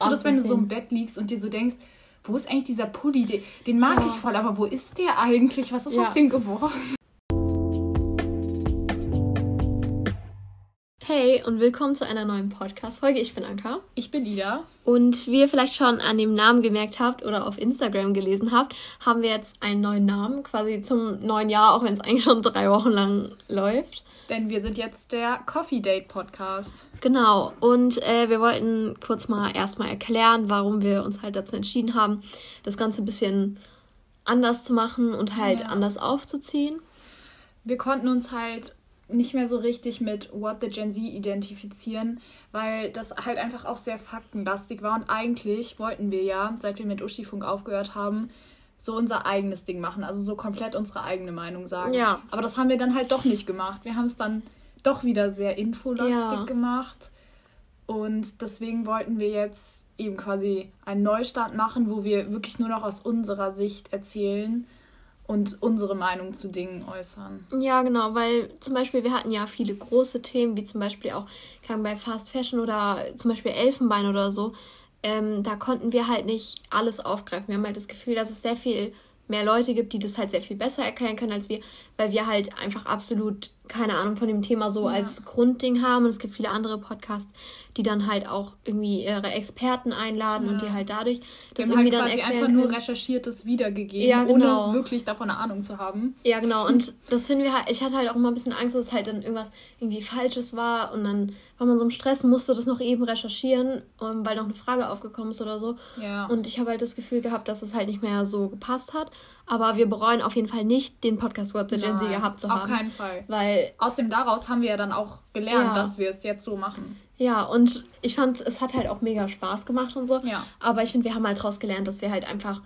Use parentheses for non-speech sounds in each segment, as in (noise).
So, dass wenn du so im Bett liegst und dir so denkst, wo ist eigentlich dieser Pulli? Den, den mag Ja. ich voll, aber wo ist der eigentlich? Was ist Ja. aus dem geworden? Hey und willkommen zu einer neuen Podcast-Folge. Ich bin Anka. Ich bin Ida. Und wie ihr vielleicht schon an dem Namen gemerkt habt oder auf Instagram gelesen habt, haben wir jetzt einen neuen Namen, quasi zum neuen Jahr, auch wenn es eigentlich schon drei Wochen lang läuft. Denn wir sind jetzt der Coffee Date Podcast. Genau, und äh, wir wollten kurz mal erstmal erklären, warum wir uns halt dazu entschieden haben, das Ganze ein bisschen anders zu machen und halt Ja. anders aufzuziehen. Wir konnten uns halt nicht mehr so richtig mit What the Gen Z identifizieren, weil das halt einfach auch sehr faktenlastig war. Und eigentlich wollten wir ja, seit wir mit Uschifunk aufgehört haben, so unser eigenes Ding machen. Also so komplett unsere eigene Meinung sagen. Ja. Aber das haben wir dann halt doch nicht gemacht. Wir haben es dann doch wieder sehr infolastig Ja. gemacht. Und deswegen wollten wir jetzt eben quasi einen Neustart machen, wo wir wirklich nur noch aus unserer Sicht erzählen und unsere Meinung zu Dingen äußern. Ja, genau, weil zum Beispiel wir hatten ja viele große Themen, wie zum Beispiel auch bei Fast Fashion oder zum Beispiel Elfenbein oder so. Ähm, da konnten wir halt nicht alles aufgreifen. Wir haben halt das Gefühl, dass es sehr viel mehr Leute gibt, die das halt sehr viel besser erklären können als wir, weil wir halt einfach absolut keine Ahnung von dem Thema so Ja. als Grundding haben. Und es gibt viele andere Podcasts, die dann halt auch irgendwie ihre Experten einladen und Ja. die halt dadurch Wir das haben irgendwie halt dann quasi erklären einfach nur recherchiertes wiedergegeben, Ja, genau. ohne wirklich davon eine Ahnung zu haben. Ja, genau. Und (laughs) das finden wir halt, ich hatte halt auch immer ein bisschen Angst, dass es halt dann irgendwas irgendwie Falsches war. Und dann war man so im Stress, musste das noch eben recherchieren, ähm, weil noch eine Frage aufgekommen ist oder so. Ja. Und ich habe halt das Gefühl gehabt, dass es halt nicht mehr so gepasst hat. Aber wir bereuen auf jeden Fall nicht, den Podcast What the Gen Z gehabt zu auf haben. keinen Fall. Weil, Außerdem daraus haben wir ja dann auch gelernt, Ja. dass wir es jetzt so machen. ja, und ich fand, es hat halt auch mega Spaß gemacht und so. Ja. Aber ich finde, wir haben halt daraus gelernt, dass wir halt einfach,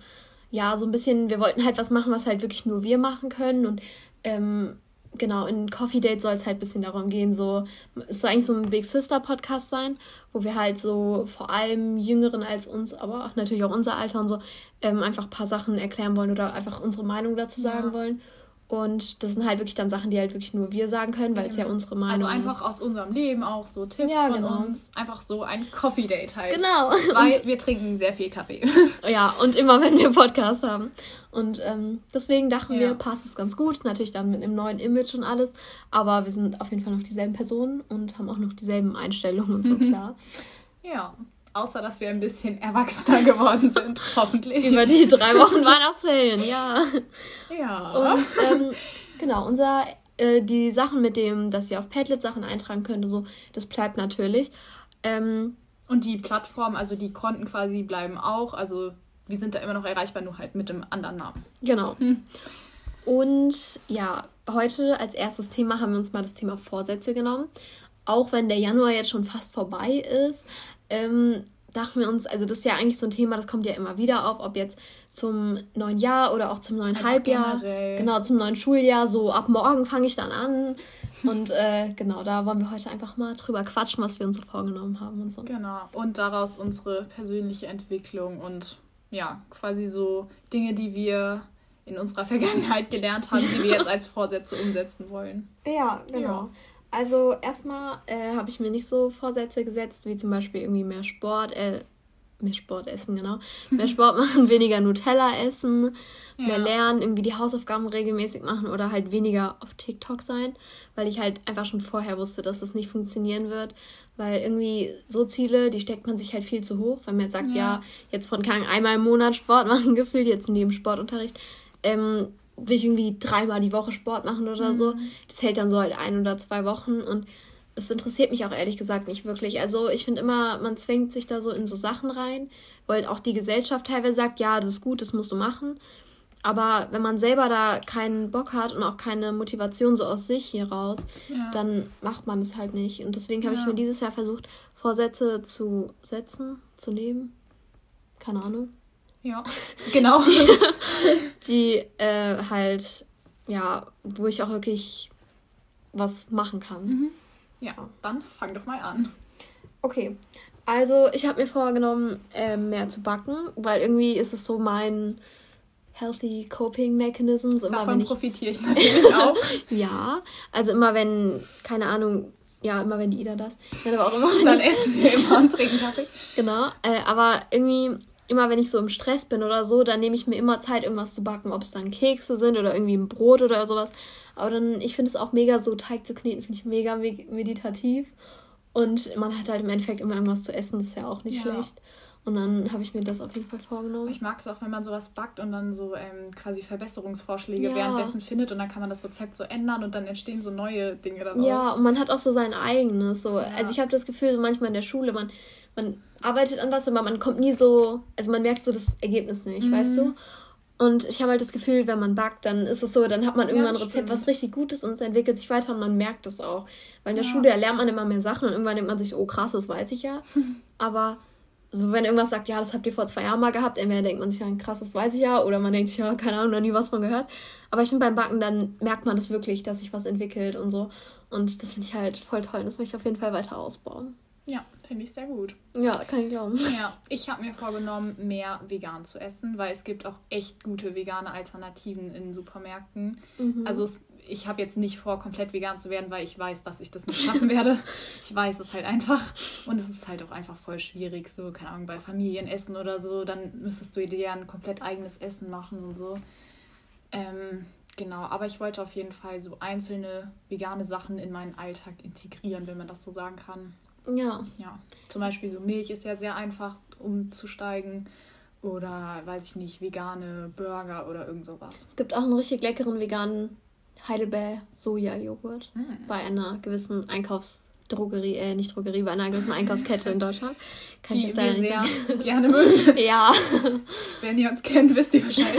ja, so ein bisschen, wir wollten halt was machen, was halt wirklich nur wir machen können. Und ähm, genau, in Coffee Date soll es halt ein bisschen darum gehen, so, es soll eigentlich so ein Big Sister Podcast sein, wo wir halt so vor allem Jüngeren als uns, aber auch natürlich auch unser Alter und so, ähm, einfach ein paar Sachen erklären wollen oder einfach unsere Meinung dazu sagen Ja. wollen. Und das sind halt wirklich dann Sachen, die halt wirklich nur wir sagen können, weil es ja unsere Also Meinung einfach ist. aus unserem Leben auch so Tipps Ja, von genau. uns. Einfach so ein Coffee Date halt. Genau. (laughs) Weil wir trinken sehr viel Kaffee. (laughs) Ja, und immer wenn wir Podcast haben. Und ähm, deswegen dachten Ja. wir, passt es ganz gut. Natürlich dann mit einem neuen Image und alles. Aber wir sind auf jeden Fall noch dieselben Personen und haben auch noch dieselben Einstellungen und so (laughs) klar. ja. Außer, dass wir ein bisschen erwachsener geworden sind, (laughs) hoffentlich. Über die drei Wochen Weihnachtsferien, ja. ja. Und ähm, genau, unser, äh, die Sachen mit dem, dass ihr auf Padlet Sachen eintragen könnt und so, das bleibt natürlich. Ähm, Und die Plattform, also die Konten quasi bleiben auch. Also wir sind da immer noch erreichbar, nur halt mit dem anderen Namen. Genau. Und ja, heute als erstes Thema haben wir uns mal das Thema Vorsätze genommen. Auch wenn der Januar jetzt schon fast vorbei ist, ähm, dachten wir uns, also das ist ja eigentlich so ein Thema, das kommt ja immer wieder auf, ob jetzt zum neuen Jahr oder auch zum neuen Einfach Halbjahr. generell. Genau, zum neuen Schuljahr. So ab morgen fange ich dann an. Und äh, genau, da wollen wir heute einfach mal drüber quatschen, was wir uns so vorgenommen haben und so. Genau. Und daraus unsere persönliche Entwicklung und ja, quasi so Dinge, die wir in unserer (laughs) Vergangenheit gelernt haben, die wir jetzt als Vorsätze umsetzen wollen. Ja, genau. Ja. Also erstmal äh, habe ich mir nicht so Vorsätze gesetzt, wie zum Beispiel irgendwie mehr Sport, äh, mehr Sport essen, genau. Mehr (laughs) Sport machen, weniger Nutella essen, mehr Ja. lernen, irgendwie die Hausaufgaben regelmäßig machen oder halt weniger auf TikTok sein, weil ich halt einfach schon vorher wusste, dass das nicht funktionieren wird. Weil irgendwie so Ziele, die steckt man sich halt viel zu hoch. Wenn man jetzt sagt, ja, Ja. jetzt von Kang einmal im Monat Sport (laughs) machen, gefühlt jetzt in dem Sportunterricht, ähm, will ich irgendwie dreimal die Woche Sport machen oder so. Das hält dann so halt ein oder zwei Wochen und es interessiert mich auch ehrlich gesagt nicht wirklich. Also ich finde immer, man zwängt sich da so in so Sachen rein, weil auch die Gesellschaft teilweise sagt, ja, das ist gut, das musst du machen. Aber wenn man selber da keinen Bock hat und auch keine Motivation so aus sich hier raus, Ja. dann macht man es halt nicht. Und deswegen habe ich Ja. mir dieses Jahr versucht, Vorsätze zu setzen, zu nehmen. Keine Ahnung. Ja, genau. (laughs) Die äh, halt, ja, wo ich auch wirklich was machen kann. ja, dann fang doch mal an. Okay. Also, ich habe mir vorgenommen, ähm, mehr zu backen, weil irgendwie ist es so mein Healthy Coping Mechanisms. Immer Davon ich profitiere ich natürlich (laughs) auch. Ja, also immer wenn, keine Ahnung, ja, immer wenn die Ida das. Dann aber auch immer. Dann essen wir immer und trinken Kaffee. (laughs) Genau. Äh, aber irgendwie, immer wenn ich so im Stress bin oder so, dann nehme ich mir immer Zeit, irgendwas zu backen. Ob es dann Kekse sind oder irgendwie ein Brot oder sowas. Aber dann, ich finde es auch mega so, Teig zu kneten, finde ich mega meditativ. Und man hat halt im Endeffekt immer irgendwas zu essen, das ist ja auch nicht ja. schlecht. Und dann habe ich mir das auf jeden Fall vorgenommen. Ich mag es auch, wenn man sowas backt und dann so ähm, quasi Verbesserungsvorschläge ja. währenddessen findet und dann kann man das Rezept so ändern und dann entstehen so neue Dinge daraus. Ja, und man hat auch so sein eigenes. So. Ja. Also ich habe das Gefühl, manchmal in der Schule, man, man arbeitet an was, aber man kommt nie so, also man merkt so das Ergebnis nicht, mhm. weißt du? Und ich habe halt das Gefühl, wenn man backt, dann ist es so, dann hat man irgendwann ja, ein Rezept, was richtig gut ist und es entwickelt sich weiter und man merkt es auch. Weil in der ja. Schule lernt man immer mehr Sachen und irgendwann denkt man sich, oh krass, das weiß ich ja. (laughs) Aber also wenn irgendwas sagt, ja, das habt ihr vor zwei Jahren mal gehabt, entweder denkt man sich, ja, krass, das weiß ich ja, oder man denkt sich, ja, keine Ahnung, noch nie was von gehört. Aber ich finde, beim Backen, dann merkt man das wirklich, dass sich was entwickelt und so. Und das finde ich halt voll toll. Das möchte ich auf jeden Fall weiter ausbauen. Ja, finde ich sehr gut. Ja, kann ich glauben. Ja, ich habe mir vorgenommen, mehr vegan zu essen, weil es gibt auch echt gute vegane Alternativen in Supermärkten. Mhm. Also es ich habe jetzt nicht vor, komplett vegan zu werden, weil ich weiß, dass ich das nicht schaffen werde. Ich weiß es halt einfach. Und es ist halt auch einfach voll schwierig, so, keine Ahnung, bei Familienessen oder so, dann müsstest du dir ja ein komplett eigenes Essen machen und so. Ähm, genau, aber ich wollte auf jeden Fall so einzelne vegane Sachen in meinen Alltag integrieren, wenn man das so sagen kann. Ja. Ja. Zum Beispiel so Milch ist ja sehr einfach umzusteigen. Oder weiß ich nicht, vegane Burger oder irgend sowas. Es gibt auch einen richtig leckeren veganen Heidelberg Soja-Joghurt mhm. bei einer gewissen Einkaufsdrogerie, äh, nicht Drogerie, bei einer gewissen Einkaufskette in Deutschland. Kann Die ich das wir sehr gerne mögen. (laughs) ja. Wenn ihr uns kennt, wisst ihr Bescheid.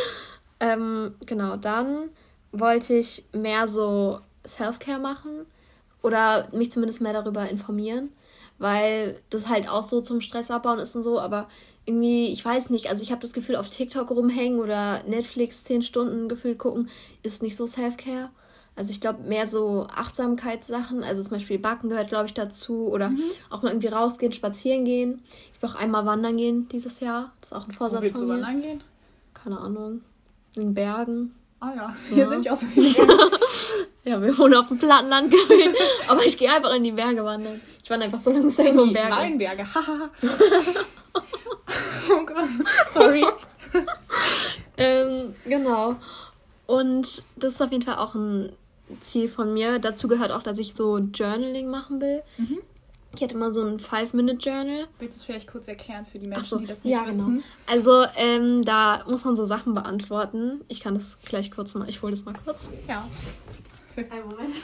(laughs) ähm, genau, dann wollte ich mehr so Self-Care machen oder mich zumindest mehr darüber informieren, weil das halt auch so zum Stress abbauen ist und so, aber irgendwie, ich weiß nicht, also ich habe das Gefühl, auf TikTok rumhängen oder Netflix zehn Stunden gefühlt gucken, ist nicht so Self-Care. Also ich glaube mehr so Achtsamkeitssachen, also zum Beispiel Backen gehört, glaube ich, dazu oder mhm. auch mal irgendwie rausgehen, spazieren gehen. Ich will auch einmal wandern gehen dieses Jahr. Das ist auch ein Vorsatz Wo willst von mir. du wandern gehen? Keine Ahnung. In den Bergen. Ah ja, (laughs) hier ja. sind ja auch so viele (laughs) Berge. ja, wir wohnen auf dem Plattenland gewählt, (laughs) aber ich gehe einfach in die Berge wandern. Ich wandere einfach so lange, bis irgendwo ein Berg ist. Weinberge, haha. oh Gott, sorry. ähm, genau. Und das ist auf jeden Fall auch ein Ziel von mir. Dazu gehört auch, dass ich so Journaling machen will. Mhm. Ich hätte immer so ein Five-Minute-Journal. Willst du es vielleicht kurz erklären für die Menschen, so, die das nicht ja, genau. wissen? Also, ähm, da muss man so Sachen beantworten. Ich kann das gleich kurz mal, ich hole das mal kurz. Ja. Einen Moment.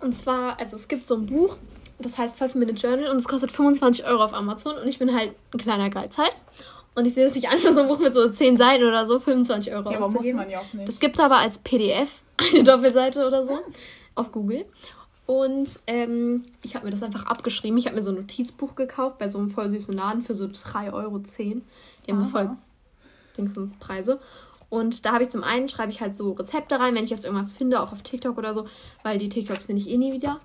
Und zwar, also es gibt so ein Buch, das heißt Five Minute Journal und es kostet 25 Euro auf Amazon und ich bin halt ein kleiner Geizhals. Und ich sehe das nicht an (laughs) für so ein Buch mit so 10 Seiten oder so, 25 Euro Ja, aber muss man ja auch nicht. Das gibt es aber als PDF, (laughs) eine Doppelseite oder so, auf Google. Und ähm, ich habe mir das einfach abgeschrieben. Ich habe mir so ein Notizbuch gekauft bei so einem voll süßen Laden für so 3,10 Euro. Die haben Aha. so voll Dingsens Preise. Und da habe ich zum einen, schreibe ich halt so Rezepte rein, wenn ich jetzt irgendwas finde, auch auf TikTok oder so, weil die TikToks finde ich eh nie wieder.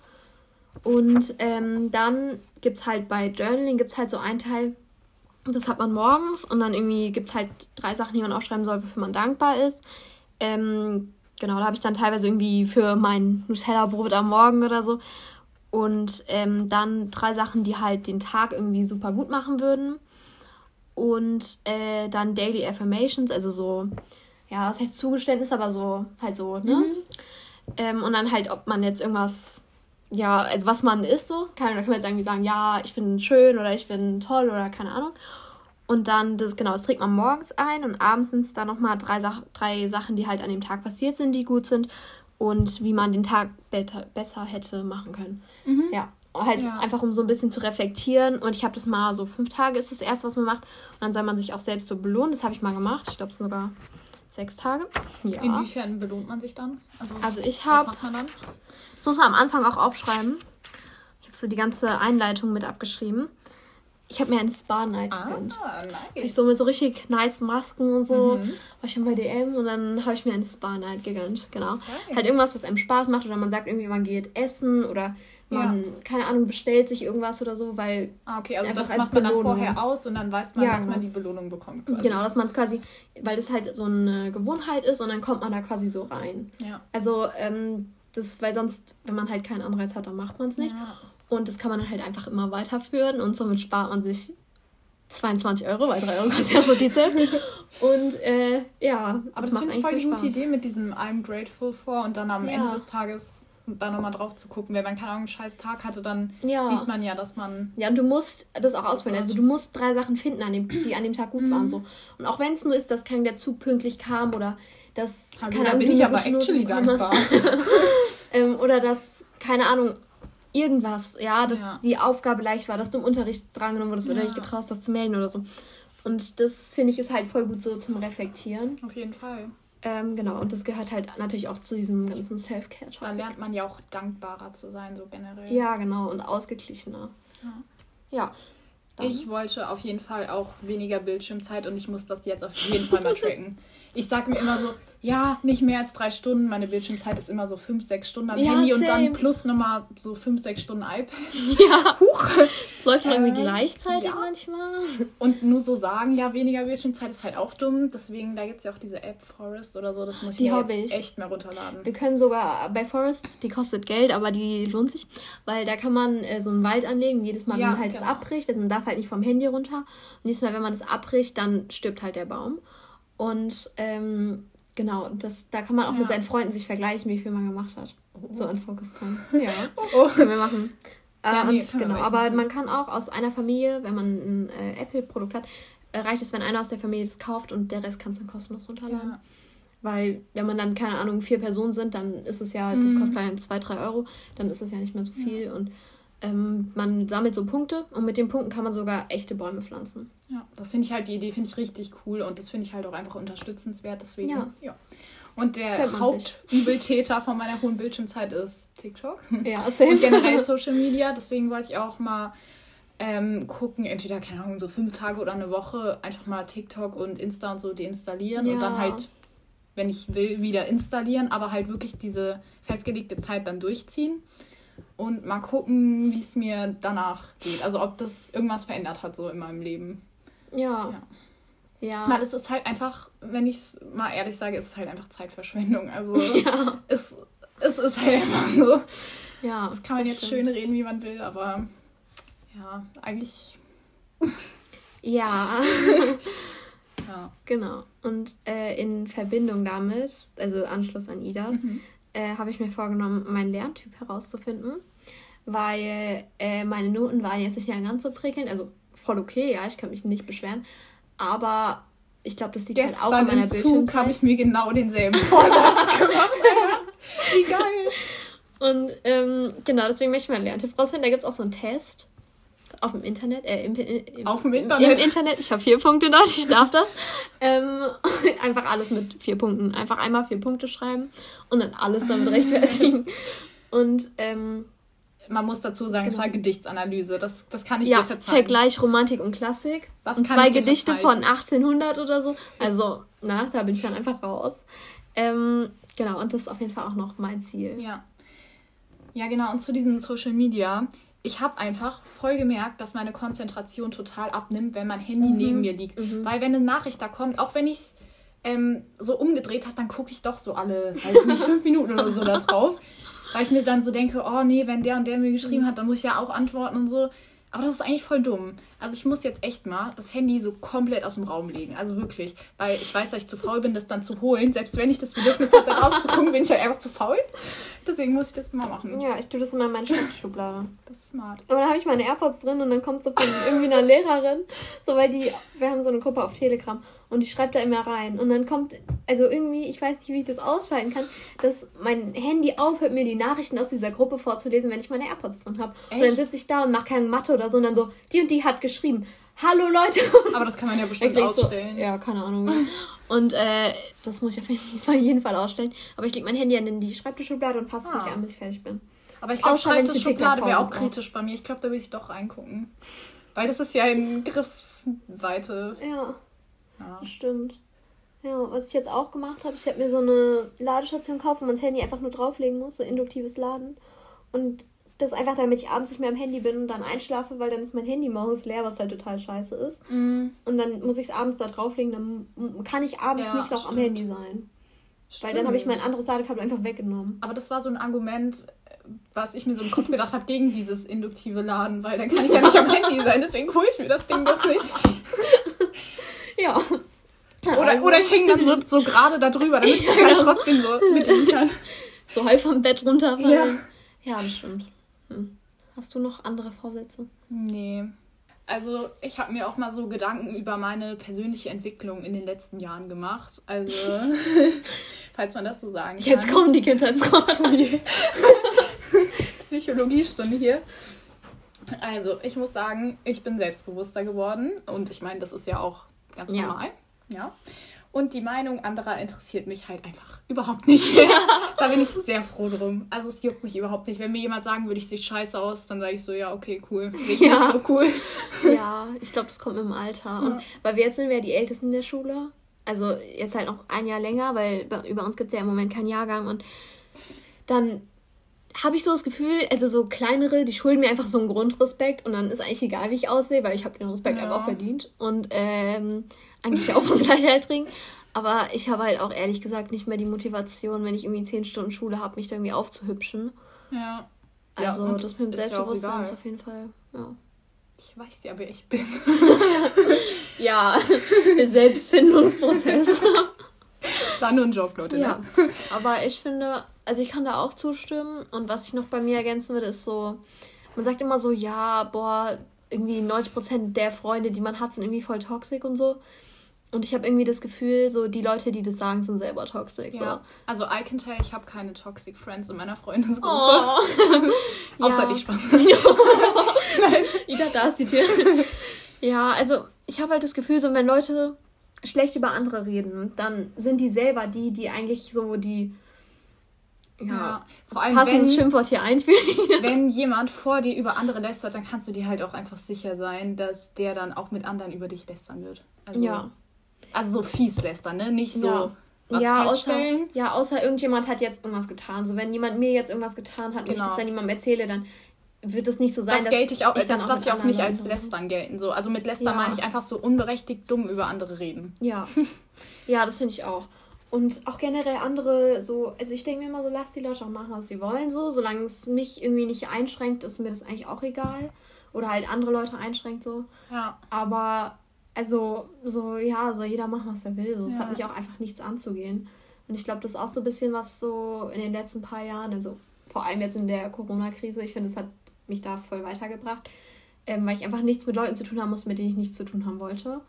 Und ähm, dann gibt es halt bei Journaling gibt es halt so einen Teil, das hat man morgens und dann irgendwie gibt es halt drei Sachen, die man aufschreiben soll, wofür man dankbar ist. Ähm, genau, da habe ich dann teilweise irgendwie für mein Nutella-Brot am Morgen oder so. Und ähm, dann drei Sachen, die halt den Tag irgendwie super gut machen würden. Und äh, dann Daily Affirmations, also so, ja, das heißt Zugeständnis, aber so, halt so, ne? Mhm. Ähm, und dann halt, ob man jetzt irgendwas ja, also was man ist so. Kann, da kann man jetzt irgendwie sagen, ja, ich bin schön oder ich bin toll oder keine Ahnung. Und dann, das, genau, das trägt man morgens ein und abends sind es dann nochmal drei, Sach drei Sachen, die halt an dem Tag passiert sind, die gut sind und wie man den Tag better, besser hätte machen können. Mhm. Ja, halt ja. einfach um so ein bisschen zu reflektieren. Und ich habe das mal so fünf Tage ist das erste, was man macht. Und dann soll man sich auch selbst so belohnen. Das habe ich mal gemacht. Ich glaube sogar sechs Tage. Ja. Inwiefern belohnt man sich dann? Also, also ich habe das muss man am Anfang auch aufschreiben. Ich habe so die ganze Einleitung mit abgeschrieben. Ich habe mir eine Spa-Night ah, gegönnt. Nice. Ich so mit so richtig nice Masken und so. Mhm. War ich schon bei DM und dann habe ich mir eine Spa-Night gegönnt. Genau. Okay. Halt irgendwas, was einem Spaß macht oder man sagt irgendwie, man geht essen oder man, ja. keine Ahnung, bestellt sich irgendwas oder so, weil. Ah, okay, also das macht man dann vorher aus und dann weiß man, ja, dass genau. man die Belohnung bekommt. Quasi. Genau, dass man es quasi, weil das halt so eine Gewohnheit ist und dann kommt man da quasi so rein. Ja. Also, ähm, das, weil sonst, wenn man halt keinen Anreiz hat, dann macht man es nicht. Ja. Und das kann man halt einfach immer weiterführen und somit spart man sich 22 Euro, weil 3 Euro (laughs) kostet ja so die Zeit. Und äh, ja, aber das, das finde ich voll die gute Idee mit diesem I'm grateful for und dann am ja. Ende des Tages da nochmal drauf zu gucken. Wenn man keine Ahnung einen scheiß Tag hatte, dann ja. sieht man ja, dass man. Ja, und du musst das auch auswählen. Also du musst drei Sachen finden, an dem, die an dem Tag gut mhm. waren. So. Und auch wenn es nur ist, dass kein der Zug pünktlich kam oder dass. Keine Ahnung, bin ich aber actually dankbar. (laughs) ähm, oder dass, keine Ahnung, irgendwas, ja, dass ja. die Aufgabe leicht war, dass du im Unterricht drangenommen wurdest ja. oder dich getraust hast zu melden oder so. Und das finde ich ist halt voll gut so zum Reflektieren. Auf jeden Fall. Ähm, genau, und das gehört halt natürlich auch zu diesem ganzen Self-Care. Da lernt man ja auch dankbarer zu sein, so generell. Ja, genau, und ausgeglichener. Ja. ja ich wollte auf jeden Fall auch weniger Bildschirmzeit und ich muss das jetzt auf jeden Fall mal tracken. (laughs) Ich sage mir immer so, ja, nicht mehr als drei Stunden. Meine Bildschirmzeit ist immer so fünf, sechs Stunden am ja, Handy same. und dann plus nochmal so fünf, sechs Stunden iPad. Ja. Huch. (laughs) Es läuft doch irgendwie gleichzeitig ja. manchmal. Und nur so sagen, ja, weniger Bildschirmzeit ist halt auch dumm. Deswegen, da gibt es ja auch diese App Forest oder so. Das muss ich die mir ich. echt mehr runterladen. Wir können sogar bei Forest, die kostet Geld, aber die lohnt sich, weil da kann man äh, so einen Wald anlegen. Jedes Mal, wenn man halt genau. das abbricht, also man darf halt nicht vom Handy runter. Und jedes Mal, wenn man das abbricht, dann stirbt halt der Baum. Und ähm, Genau, das, da kann man auch ja. mit seinen Freunden sich vergleichen, wie viel man gemacht hat. Oh. So in Focus-Time. (laughs) Ja, oh. das können wir machen. Ja, nee, und, genau, aber machen. man kann auch aus einer Familie, wenn man ein äh, Apple-Produkt hat, äh, reicht es, wenn einer aus der Familie das kauft und der Rest kann es dann kostenlos runterladen. Ja. Weil, wenn man dann, keine Ahnung, vier Personen sind, dann ist es ja, das mhm. kostet dann zwei, drei Euro, dann ist es ja nicht mehr so viel. Ja. Und ähm, man sammelt so Punkte und mit den Punkten kann man sogar echte Bäume pflanzen. Ja, das finde ich halt, die Idee finde ich richtig cool und das finde ich halt auch einfach unterstützenswert. Deswegen, ja. ja. Und der Hauptübeltäter von meiner hohen Bildschirmzeit ist TikTok. Ja, same. Und generell Social Media. Deswegen wollte ich auch mal ähm, gucken, entweder, keine Ahnung, so fünf Tage oder eine Woche einfach mal TikTok und Insta und so deinstallieren ja. und dann halt, wenn ich will, wieder installieren, aber halt wirklich diese festgelegte Zeit dann durchziehen und mal gucken, wie es mir danach geht. Also ob das irgendwas verändert hat so in meinem Leben. Ja. Ja. ja. Weil es ist halt einfach, wenn ich es mal ehrlich sage, ist es halt einfach Zeitverschwendung. Also (laughs) ja. es, es ist halt einfach so. Ja. Das kann man das jetzt stimmt. schön reden, wie man will, aber ja, eigentlich. (laughs) ja. (laughs) ja. Genau. Und äh, in Verbindung damit, also Anschluss an Idas, mhm äh, habe ich mir vorgenommen, meinen Lerntyp herauszufinden, weil äh, meine Noten waren jetzt nicht mehr ganz so prickelnd, also voll okay, ja, ich kann mich nicht beschweren, aber ich glaube, das liegt Gestern halt auch an meiner Bildschirmzeit. habe ich mir genau denselben Vorsatz (laughs) gemacht. (laughs) Wie geil. Und ähm, genau, deswegen möchte ich meinen Lerntyp rausfinden. Da gibt es auch so einen Test auf dem Internet, äh, im, im, auf dem Internet. Im Internet. Ich habe vier Punkte (laughs) dort, ich darf das. Ähm, einfach alles mit vier Punkten. Einfach einmal vier Punkte schreiben und dann alles damit rechtfertigen. Und ähm, man muss dazu sagen, genau. es war Gedichtsanalyse. Das, das kann ich ja, dir verzeihen. Vergleich Romantik und Klassik. Das und zwei Gedichte von 1800 oder so. Also, na, da bin ich dann einfach raus. Ähm, genau, und das ist auf jeden Fall auch noch mein Ziel. Ja. Ja, genau. Und zu diesem Social Media ich habe einfach voll gemerkt, dass meine Konzentration total abnimmt, wenn mein Handy mhm. neben mir liegt. Mhm. Weil wenn eine Nachricht da kommt, auch wenn ich es ähm, so umgedreht habe, dann gucke ich doch so alle, weiß nicht, fünf Minuten oder so da drauf. Weil ich mir dann so denke, oh nee, wenn der und der mir geschrieben hat, dann muss ich ja auch antworten und so. Aber das ist eigentlich voll dumm. Also ich muss jetzt echt mal das Handy so komplett aus dem Raum legen. Also wirklich. Weil ich weiß, dass ich zu faul bin, das dann zu holen. Selbst wenn ich das Bedürfnis habe, darauf zu gucken, bin ich halt einfach zu faul. Deswegen muss ich das mal machen. Ja, ich tue das immer in meine Schreibtischschublade. Das ist smart. Aber dann habe ich meine AirPods drin und dann kommt so von irgendwie einer Lehrerin, so weil die, wir haben so eine Gruppe auf Telegram und die schreibt da immer rein. Und dann kommt, also irgendwie, ich weiß nicht, wie ich das ausschalten kann, dass mein Handy aufhört, mir die Nachrichten aus dieser Gruppe vorzulesen, wenn ich meine AirPods drin habe. Und dann sitze ich da und mache keine Mathe oder so und dann so, die und die hat geschrieben. Hallo Leute! Aber das kann man ja (laughs) bestimmt ausstellen. So, ja, keine Ahnung. Und äh, das muss ich auf jeden Fall ausstellen. Aber ich lege mein Handy in die Schreibtischschublade und fasse es ah. nicht an, bis ich fertig bin. Aber ich glaube, Schreibtischschublade wäre auch kritisch bei mir. Ich glaube, da will ich doch reingucken. Weil das ist ja in Griffweite. Ja. Ja. Stimmt. Ja, was ich jetzt auch gemacht habe, ich habe mir so eine Ladestation gekauft, wo man das Handy einfach nur drauflegen muss, so induktives Laden. Und das einfach, damit ich abends nicht mehr am Handy bin und dann einschlafe, weil dann ist mein Handy morgens leer, was halt total scheiße ist. Mm. Und dann muss ich es abends da drauflegen, dann kann ich abends ja, nicht noch stimmt. am Handy sein. Stimmt. Weil dann habe ich mein anderes Ladekabel einfach weggenommen. Aber das war so ein Argument, was ich mir so im Kopf gedacht habe gegen dieses induktive Laden, weil dann kann ich ja nicht am Handy sein, deswegen hole ich mir das Ding doch nicht. (laughs) ja. (laughs) Oder, also. oder ich hänge dann so, so gerade da drüber, damit (laughs) ich halt trotzdem so mitnehmen kann. So halb vom Bett runterfallen. Ja, ja das stimmt. Hm. Hast du noch andere Vorsätze? Nee. Also ich habe mir auch mal so Gedanken über meine persönliche Entwicklung in den letzten Jahren gemacht. Also, (laughs) falls man das so sagen kann. Jetzt kommen die Kindheitsraten. Psychologiestunde hier. Also, ich muss sagen, ich bin selbstbewusster geworden. Und ich meine, das ist ja auch ganz ja. normal. Ja. Und die Meinung anderer interessiert mich halt einfach überhaupt nicht. (laughs) da bin ich sehr froh drum. Also es juckt mich überhaupt nicht. Wenn mir jemand sagen würde, ich sehe scheiße aus, dann sage ich so, ja, okay, cool. Sehe ich ja. nicht so cool. (laughs) ja, ich glaube, das kommt im Alter. Und weil wir jetzt sind wir ja die Ältesten der Schule. Also jetzt halt noch ein Jahr länger, weil über uns gibt es ja im Moment keinen Jahrgang. Und dann habe ich so das Gefühl, also so kleinere, die schulden mir einfach so einen Grundrespekt und dann ist eigentlich egal, wie ich aussehe, weil ich habe den Respekt ja. einfach verdient. Und ähm, eigentlich auch vom (laughs) Gleichaltrigen. Aber ich habe halt auch ehrlich gesagt nicht mehr die Motivation, wenn ich irgendwie zehn Stunden Schule habe, mich da irgendwie aufzuhübschen. Ja. Also ja, das mit dem Selbstbewusstsein ist auf jeden Fall, ja. Ich weiß ja, wer ich bin. (laughs) (laughs) ja, der Selbstfindungsprozess. War nur ein Job, Leute. Ja. Ne? Aber ich finde, also ich kann da auch zustimmen. Und was ich noch bei mir ergänzen würde, ist so, man sagt immer so, ja, boah, irgendwie 90% der Freunde, die man hat, sind irgendwie voll toxisch und so. Und ich habe irgendwie das Gefühl, so die Leute, die das sagen, sind selber toxisch. Ja. So. Also I can tell, ich habe keine toxic Friends in meiner Freundesgruppe. Oh. (laughs) Außer die Spaß. Ida, da ist die Tür. ja, also ich habe halt das Gefühl, so wenn Leute schlecht über andere reden, dann sind die selber die, die eigentlich so die ja, ja, vor allem passendes wenn, Schimpfwort hier einfügen. (laughs) wenn jemand vor dir über andere lästert, dann kannst du dir halt auch einfach sicher sein, dass der dann auch mit anderen über dich lästern wird. Also, ja. Also so fies lästern, ne? Nicht so ja. was ja, außer, ja, außer irgendjemand hat jetzt irgendwas getan. So, wenn jemand mir jetzt irgendwas getan hat genau. und ich das genau. dann jemandem erzähle, dann wird es nicht so sein, das gelte ich auch, ich das lasse ich auch nicht als Lästern gelten. So. Also mit Lästern ja. meine ich einfach so unberechtigt dumm über andere reden. Ja, (laughs) ja das finde ich auch. Und auch generell andere so, also ich denke mir immer so, lass die Leute auch machen, was sie wollen, so. Solange es mich irgendwie nicht einschränkt, ist mir das eigentlich auch egal. Oder halt andere Leute einschränkt, so. Ja. Aber also so, ja, soll jeder machen, was er will. So. Es ja. hat mich auch einfach nichts anzugehen. Und ich glaube, das ist auch so ein bisschen was so in den letzten paar Jahren, also vor allem jetzt in der Corona-Krise, ich finde, es hat mich da voll weitergebracht, ähm, weil ich einfach nichts mit Leuten zu tun haben musste, mit denen ich nichts zu tun haben wollte.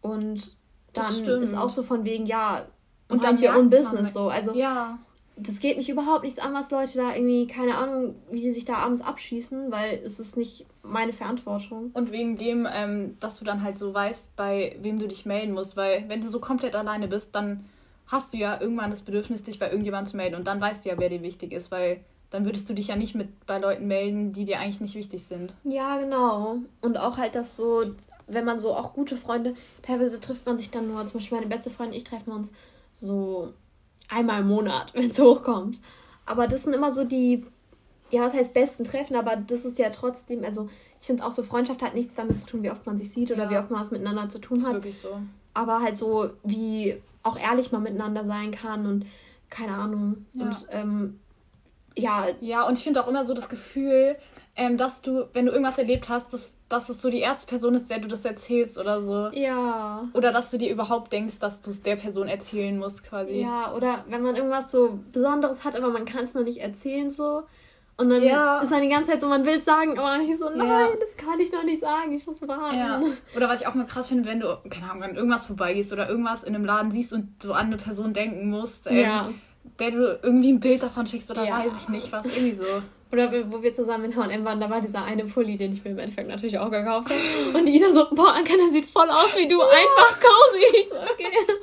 Und dann ist auch so von wegen, ja, und dann your own business so. Also ja das geht mich überhaupt nichts an, was Leute da irgendwie, keine Ahnung, wie die sich da abends abschießen, weil es ist nicht meine Verantwortung. Und wegen dem, ähm, dass du dann halt so weißt, bei wem du dich melden musst, weil wenn du so komplett alleine bist, dann hast du ja irgendwann das Bedürfnis, dich bei irgendjemandem zu melden und dann weißt du ja, wer dir wichtig ist, weil dann würdest du dich ja nicht mit bei Leuten melden, die dir eigentlich nicht wichtig sind. Ja, genau. Und auch halt das so, wenn man so auch gute Freunde, teilweise trifft man sich dann nur, zum Beispiel meine beste Freundin, ich treffen uns so einmal im Monat, (laughs) wenn es hochkommt. Aber das sind immer so die, ja, was heißt besten Treffen, aber das ist ja trotzdem, also ich finde auch so, Freundschaft hat nichts damit zu tun, wie oft man sich sieht oder ja. wie oft man was miteinander zu tun das ist hat. wirklich so. Aber halt so, wie auch ehrlich man miteinander sein kann und keine Ahnung. Ja. Und ähm, ja. Ja, und ich finde auch immer so das Gefühl, ähm, dass du, wenn du irgendwas erlebt hast, dass, dass es so die erste Person ist, der du das erzählst oder so. Ja. Oder dass du dir überhaupt denkst, dass du es der Person erzählen musst, quasi. Ja, oder wenn man irgendwas so Besonderes hat, aber man kann es noch nicht erzählen, so. Und dann ja. ist man die ganze Zeit so, man will es sagen, aber nicht so, nein, ja. das kann ich noch nicht sagen, ich muss warten. Ja. Oder was ich auch mal krass finde, wenn du, keine Ahnung, wenn irgendwas vorbeigehst oder irgendwas in einem Laden siehst und so an eine Person denken musst, ähm, ja. Der du irgendwie ein Bild davon schickst oder weiß ich nicht was, irgendwie so. (laughs) Oder wo wir zusammen in H&M waren, da war dieser eine Pulli, den ich mir im Endeffekt natürlich auch gekauft habe. Und Ida so, boah, Anka, der sieht voll aus wie du, einfach cozy. Ich so, okay.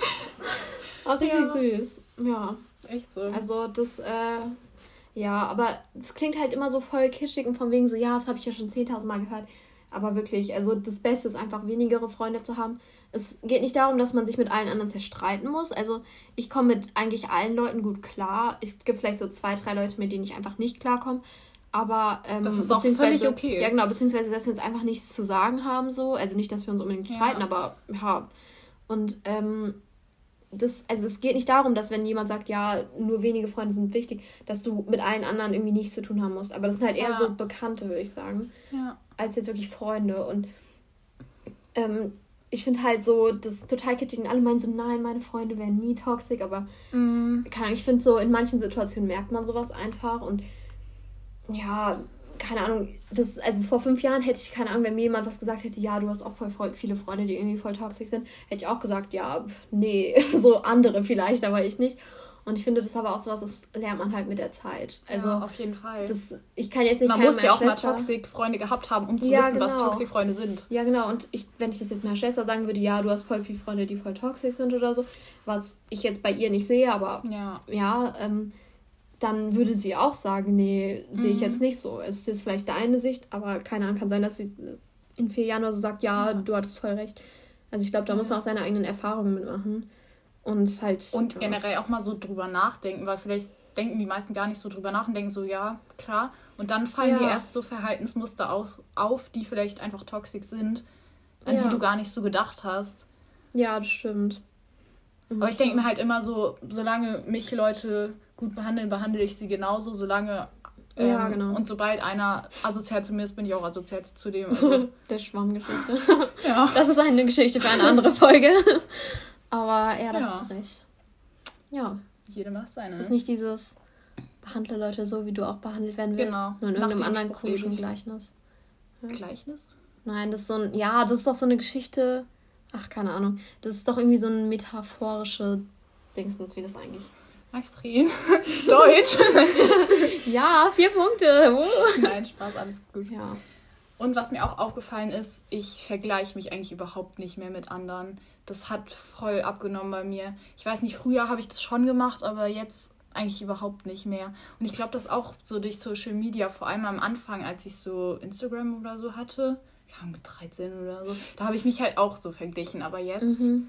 (laughs) Auch richtig ja. süß. Ja. Echt so. Also das, äh, ja, aber es klingt halt immer so voll kischig und von wegen so, ja, das habe ich ja schon 10.000 Mal gehört. Aber wirklich, also das Beste ist einfach wenigere Freunde zu haben. Es geht nicht darum, dass man sich mit allen anderen zerstreiten muss. Also ich komme mit eigentlich allen Leuten gut klar. Es gibt vielleicht so zwei, drei Leute, mit denen ich einfach nicht klarkomme. Aber ähm, das ist auch völlig okay. Ja, genau, beziehungsweise, dass wir uns einfach nichts zu sagen haben, so. Also nicht, dass wir uns unbedingt streiten, ja. aber ja. Und ähm, das, also es geht nicht darum, dass wenn jemand sagt, ja, nur wenige Freunde sind wichtig, dass du mit allen anderen irgendwie nichts zu tun haben musst. Aber das sind halt eher ja. so Bekannte, würde ich sagen. Ja. Als jetzt wirklich Freunde. Und ähm, ich finde halt so, das ist total kitschig und alle meinen so, nein, meine Freunde wären nie toxisch, aber mm. kann, ich finde so, in manchen Situationen merkt man sowas einfach und ja, keine Ahnung, das, also vor fünf Jahren hätte ich keine Ahnung, wenn mir jemand was gesagt hätte, ja, du hast auch voll, voll viele Freunde, die irgendwie voll toxisch sind, hätte ich auch gesagt, ja, nee, (laughs) so andere vielleicht, aber ich nicht. Und ich finde das aber auch so was, das lernt man halt mit der Zeit. Also ja, auf jeden Fall. Das, ich kann jetzt nicht. Man muss ja auch Schwester, mal Toxik-Freunde gehabt haben, um zu ja, wissen, genau. was Toxik-Freunde sind. Ja, genau. Und ich, wenn ich das jetzt meiner Schwester sagen würde, ja, du hast voll viele Freunde, die voll toxisch sind oder so, was ich jetzt bei ihr nicht sehe, aber ja, ja ähm, dann würde sie auch sagen, nee, sehe ich mhm. jetzt nicht so. Es ist jetzt vielleicht deine Sicht, aber keine Ahnung, kann sein, dass sie in vier Jahren oder so sagt, ja, ja. du hattest voll recht. Also ich glaube, da muss man auch seine eigenen Erfahrungen mitmachen. Und halt. Und generell auch mal so drüber nachdenken, weil vielleicht denken die meisten gar nicht so drüber nach und denken so, ja, klar. Und dann fallen ja. dir erst so Verhaltensmuster auf, auf, die vielleicht einfach toxisch sind, an die du gar nicht so gedacht hast. Ja, das stimmt. Aber ich denke mir halt immer so, solange mich Leute gut behandeln, behandle ich sie genauso, solange. Ähm, ja, genau. Und sobald einer asozial zu mir ist, bin ich auch asozial zu dem. (laughs) Also. Der Schwammgeschichte. ja. Das ist eine Geschichte für eine andere Folge. (laughs) Aber ja, da ja. hast du recht. Ja. Jede macht seine. Es ist nicht dieses behandle Leute so, wie du auch behandelt werden willst. Genau. Nur in irgendeinem anderen komischen Gleichnis. Ja. Gleichnis? Nein, das ist so ein, ja, das ist doch so eine Geschichte. Ach, keine Ahnung. Das ist doch irgendwie so ein metaphorische Dingsens, wie das eigentlich Maxrin. (laughs) Deutsch. (laughs) ja, vier Punkte. Nein, Spaß, alles gut. Ja. Und was mir auch aufgefallen ist, ich vergleiche mich eigentlich überhaupt nicht mehr mit anderen. Das hat voll abgenommen bei mir. Ich weiß nicht, früher habe ich das schon gemacht, aber jetzt eigentlich überhaupt nicht mehr. Und ich glaube, das auch so durch Social Media, vor allem am Anfang, als ich so Instagram oder so hatte, ja, mit 13 oder so, da habe ich mich halt auch so verglichen. Aber jetzt. Mhm.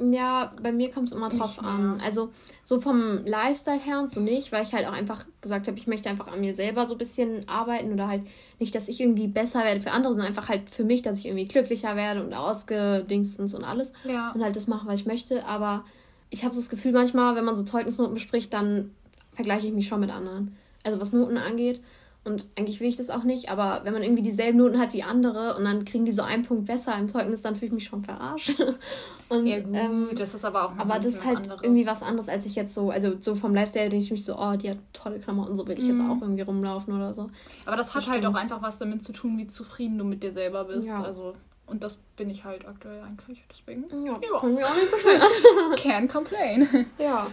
Ja, bei mir kommt es immer drauf an. Also so vom Lifestyle her und so nicht, weil ich halt auch einfach gesagt habe, ich möchte einfach an mir selber so ein bisschen arbeiten oder halt nicht, dass ich irgendwie besser werde für andere, sondern einfach halt für mich, dass ich irgendwie glücklicher werde und ausgedingstens und alles. Ja. Und halt das mache, was ich möchte. Aber ich habe so das Gefühl manchmal, wenn man so Zeugnisnoten bespricht, dann vergleiche ich mich schon mit anderen. Also was Noten angeht. Und eigentlich will ich das auch nicht, aber wenn man irgendwie dieselben Noten hat wie andere und dann kriegen die so einen Punkt besser im Zeugnis, dann fühle ich mich schon verarscht. (laughs) Und, ja, gut, ähm, das ist aber auch noch Aber das ist halt anderes. irgendwie was anderes, als ich jetzt so, also so vom Lifestyle denke ich mich so, oh, die hat tolle Klamotten, so will ich mhm. jetzt auch irgendwie rumlaufen oder so. Aber das, das hat halt auch einfach was damit zu tun, wie zufrieden du mit dir selber bist. Ja. Also, und das bin ich halt aktuell eigentlich, deswegen. Ja, ja. kann mich auch nicht beschweren. (laughs) Can't complain. Ja.